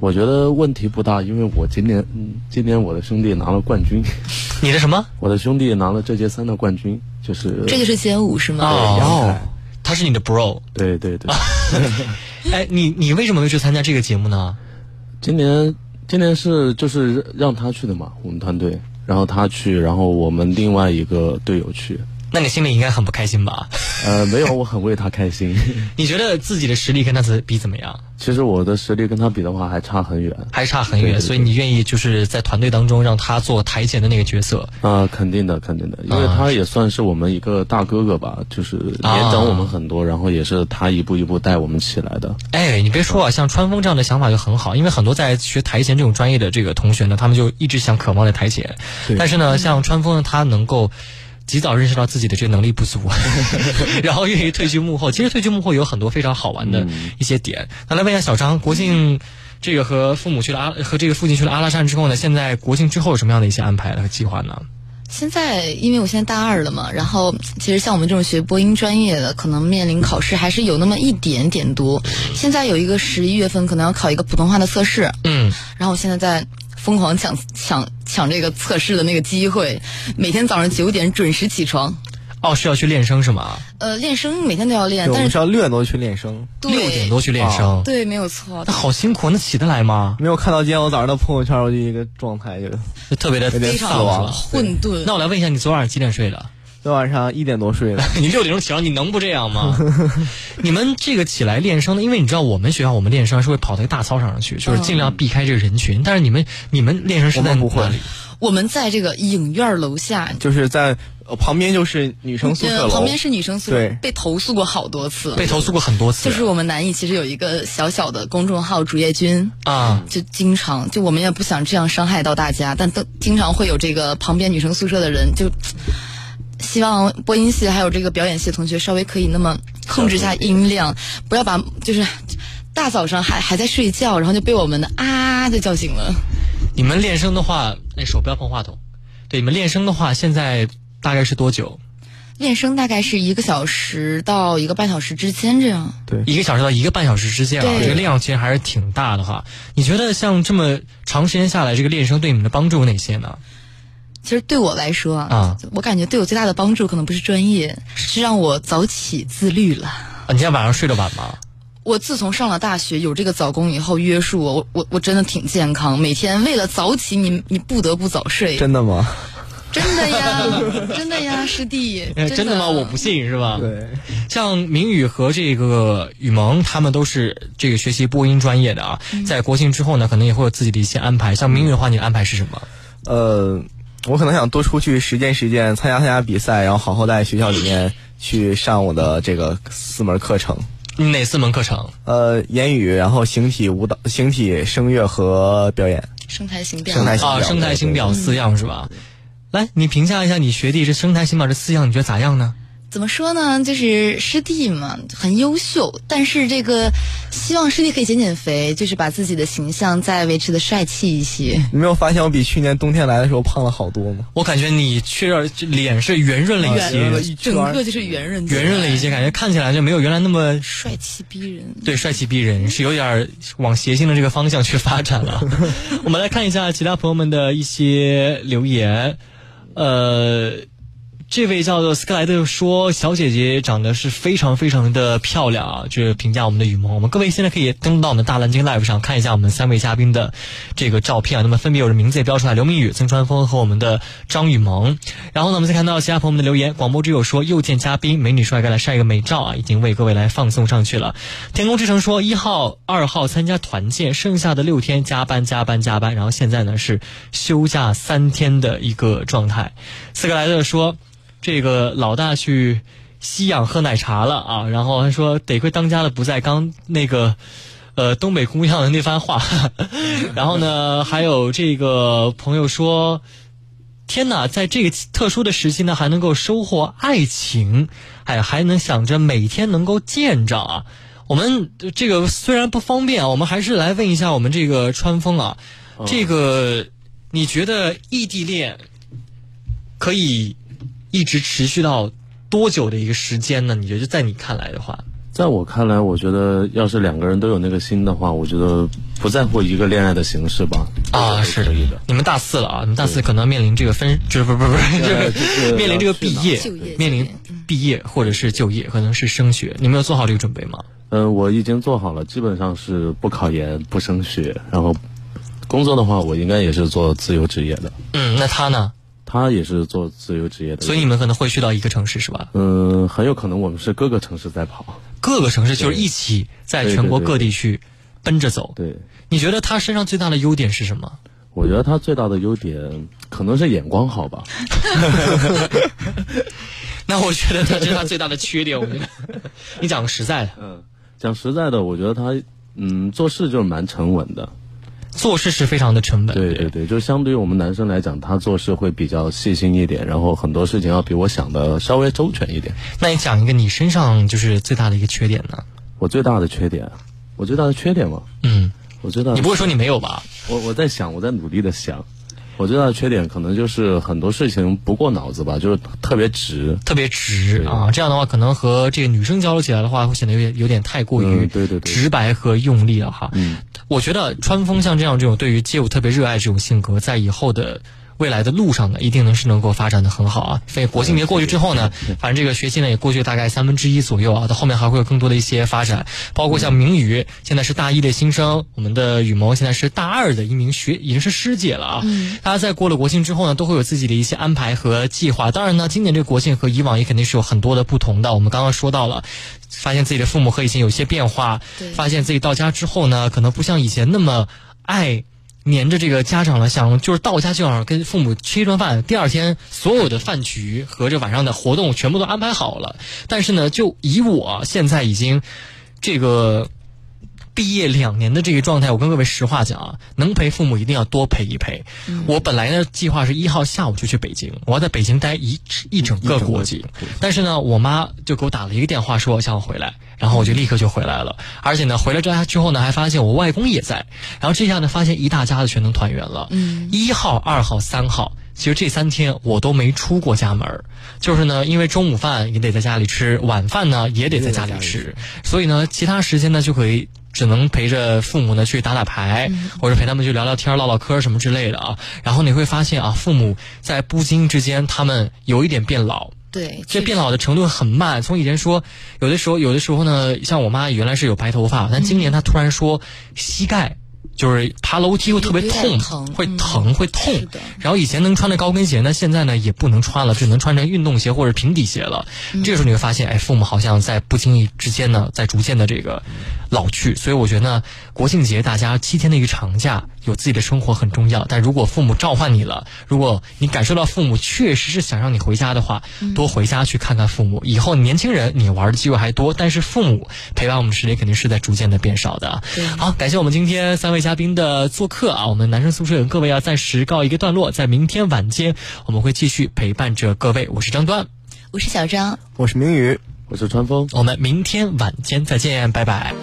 我觉得问题不大，因为我今年，今年我的兄弟拿了冠军。你的什么？我的兄弟拿了这届三的冠军，就是这个是街舞是吗？哦，他是你的 bro。对对对。哎，你你为什么会去参加这个节目呢？今年今年是就是让他去的嘛，我们团队，然后他去，然后我们另外一个队友去。那你心里应该很不开心吧？呃，没有，我很为他开心。你觉得自己的实力跟他比怎么样？其实我的实力跟他比的话还差很远，还差很远。所以你愿意就是在团队当中让他做台前的那个角色？啊，肯定的，肯定的，因为他也算是我们一个大哥哥吧，就是年长我们很多，然后也是他一步一步带我们起来的。哎，你别说啊，像川峰这样的想法就很好，因为很多在学台前这种专业的这个同学呢，他们就一直想渴望在台前，但是呢，像川峰他能够。及早认识到自己的这个能力不足，然后愿意退居幕后。其实退居幕后有很多非常好玩的一些点。那来问一下小张，国庆这个和父母去了阿和这个父亲去了阿拉善之后呢？现在国庆之后有什么样的一些安排和计划呢？现在因为我现在大二了嘛，然后其实像我们这种学播音专业的，可能面临考试还是有那么一点点多。现在有一个十一月份可能要考一个普通话的测试，嗯，然后我现在在。疯狂抢抢抢这个测试的那个机会，每天早上九点准时起床。哦，是要去练声是吗？呃，练声每天都要练，但是要六点多去练声，六点多去练声，对，没有错。那好辛苦，那起得来吗？没有看到今天我早上的朋友圈，我就一个状态就特别的非常混沌。那我来问一下，你昨晚几点睡的？昨晚上一点多睡的，你六点钟起床，你能不这样吗？你们这个起来练声的，因为你知道我们学校我们练声是会跑到一个大操场上去，就是尽量避开这个人群。但是你们你们练声是在不会，我们在这个影院楼下，就是在旁边就是女生宿舍旁边是女生宿舍，被投诉过好多次，被投诉过很多次。就是我们南艺其实有一个小小的公众号主页君啊，就经常就我们也不想这样伤害到大家，但都经常会有这个旁边女生宿舍的人就。希望播音系还有这个表演系同学稍微可以那么控制一下音量，不要把就是大早上还还在睡觉，然后就被我们的啊就叫醒了。你们练声的话，那手不要碰话筒。对，你们练声的话，现在大概是多久？练声大概是一个小时到一个半小时之间这样。对，一个小时到一个半小时之间啊，这个量其实还是挺大的哈。你觉得像这么长时间下来，这个练声对你们的帮助有哪些呢？其实对我来说啊，我感觉对我最大的帮助可能不是专业，是让我早起自律了。啊，你今天晚上睡得晚吗？我自从上了大学有这个早功以后，约束我，我我我真的挺健康。每天为了早起，你你不得不早睡。真的吗？真的呀，真的呀，师弟。真的吗？我不信是吧？对。像明宇和这个雨萌，他们都是这个学习播音专业的啊。在国庆之后呢，可能也会有自己的一些安排。像明宇的话，你的安排是什么？呃。我可能想多出去实践实践，参加参加比赛，然后好好在学校里面去上我的这个四门课程。哪四门课程？呃，言语，然后形体舞蹈、形体声乐和表演。声台形表。啊，声台形表四样是吧？来，你评价一下你学弟这声台形表这四样，你觉得咋样呢？怎么说呢？就是师弟嘛，很优秀，但是这个希望师弟可以减减肥，就是把自己的形象再维持的帅气一些。你没有发现我比去年冬天来的时候胖了好多吗？我感觉你确实脸是圆润了一些，整个就是圆润，圆润了一些，感觉看起来就没有原来那么帅气逼人。对，帅气逼人是有点往谐星的这个方向去发展了。我们来看一下其他朋友们的一些留言，呃。这位叫做斯克莱特说：“小姐姐长得是非常非常的漂亮啊！”就是评价我们的雨萌。我们各位现在可以登录到我们大蓝鲸 Live 上看一下我们三位嘉宾的这个照片啊。那么分别有着名字也标出来：刘明宇、曾川峰和我们的张雨萌。然后呢，我们再看到其他朋友们的留言。广播之友说：“又见嘉宾，美女帅哥来晒一个美照啊！”已经为各位来放送上去了。天空之城说：“一号、二号参加团建，剩下的六天加班加班加班，然后现在呢是休假三天的一个状态。”斯克莱特说。这个老大去吸氧喝奶茶了啊，然后他说得亏当家的不在，刚那个呃东北姑娘的那番话，然后呢还有这个朋友说，天哪，在这个特殊的时期呢还能够收获爱情，哎还能想着每天能够见着啊，我们这个虽然不方便啊，我们还是来问一下我们这个川风啊，这个你觉得异地恋可以？一直持续到多久的一个时间呢？你觉得在你看来的话，在我看来，我觉得要是两个人都有那个心的话，我觉得不在乎一个恋爱的形式吧。啊，是可以的。你们大四了啊，你们大四可能面临这个分，就是不不不就是面临这个 毕业，面临毕业或者是就业，可能是升学。你们有做好这个准备吗？嗯，我已经做好了，基本上是不考研不升学，然后工作的话，我应该也是做自由职业的。嗯，那他呢？他也是做自由职业的，所以你们可能会去到一个城市，是吧？嗯，很有可能我们是各个城市在跑，各个城市就是一起在全国各地去奔着走。对，你觉得他身上最大的优点是什么？我觉得他最大的优点可能是眼光好吧。那我觉得他这是他最大的缺点。我觉得，你讲个实在的，嗯，讲实在的，我觉得他嗯做事就是蛮沉稳的。做事是非常的沉稳。对对对，就相对于我们男生来讲，他做事会比较细心一点，然后很多事情要比我想的稍微周全一点。那你讲一个你身上就是最大的一个缺点呢？我最大的缺点，我最大的缺点吗？嗯，我最大。你不会说你没有吧？我我在想，我在努力的想。我最大的缺点可能就是很多事情不过脑子吧，就是特别直，特别直啊。这样的话，可能和这个女生交流起来的话，会显得有点有点太过于对对直白和用力了哈。嗯，我觉得川风像这样这种对于街舞特别热爱这种性格，在以后的。未来的路上呢，一定能是能够发展的很好啊！所以国庆节过去之后呢，反正这个学期呢也过去大概三分之一左右啊，到后面还会有更多的一些发展，包括像明宇现在是大一的新生，我们的雨萌现在是大二的一名学，已经是师姐了啊。嗯。大家在过了国庆之后呢，都会有自己的一些安排和计划。当然呢，今年这个国庆和以往也肯定是有很多的不同的。我们刚刚说到了，发现自己的父母和以前有些变化，发现自己到家之后呢，可能不像以前那么爱。黏着这个家长了，想就是到家就想跟父母吃一顿饭，第二天所有的饭局和这晚上的活动全部都安排好了。但是呢，就以我现在已经这个毕业两年的这个状态，我跟各位实话讲啊，能陪父母一定要多陪一陪。我本来呢计划是一号下午就去北京，我要在北京待一一整个国庆。但是呢，我妈就给我打了一个电话，说我想回来。然后我就立刻就回来了，而且呢，回来这之后呢，还发现我外公也在，然后这下呢，发现一大家子全能团圆了。嗯，一号、二号、三号，其实这三天我都没出过家门就是呢，因为中午饭也得在家里吃，晚饭呢也得在家里吃，所以呢，其他时间呢就可以只能陪着父母呢去打打牌，或者陪他们去聊聊天、唠唠嗑什么之类的啊。然后你会发现啊，父母在不经之间，他们有一点变老。对，这变老的程度很慢。从以前说，有的时候，有的时候呢，像我妈原来是有白头发，但今年她突然说膝盖。就是爬楼梯会特别痛，会疼会痛。然后以前能穿的高跟鞋呢，现在呢也不能穿了，只能穿成运动鞋或者平底鞋了。这个时候你会发现，哎，父母好像在不经意之间呢，在逐渐的这个老去。所以我觉得国庆节大家七天的一个长假，有自己的生活很重要。但如果父母召唤你了，如果你感受到父母确实是想让你回家的话，多回家去看看父母。以后年轻人你玩的机会还多，但是父母陪伴我们时间肯定是在逐渐的变少的。好，感谢我们今天三位。嘉宾的做客啊，我们男生宿舍各位要暂时告一个段落，在明天晚间我们会继续陪伴着各位。我是张端，我是小张，我是明宇，我是川风，我们明天晚间再见，拜拜。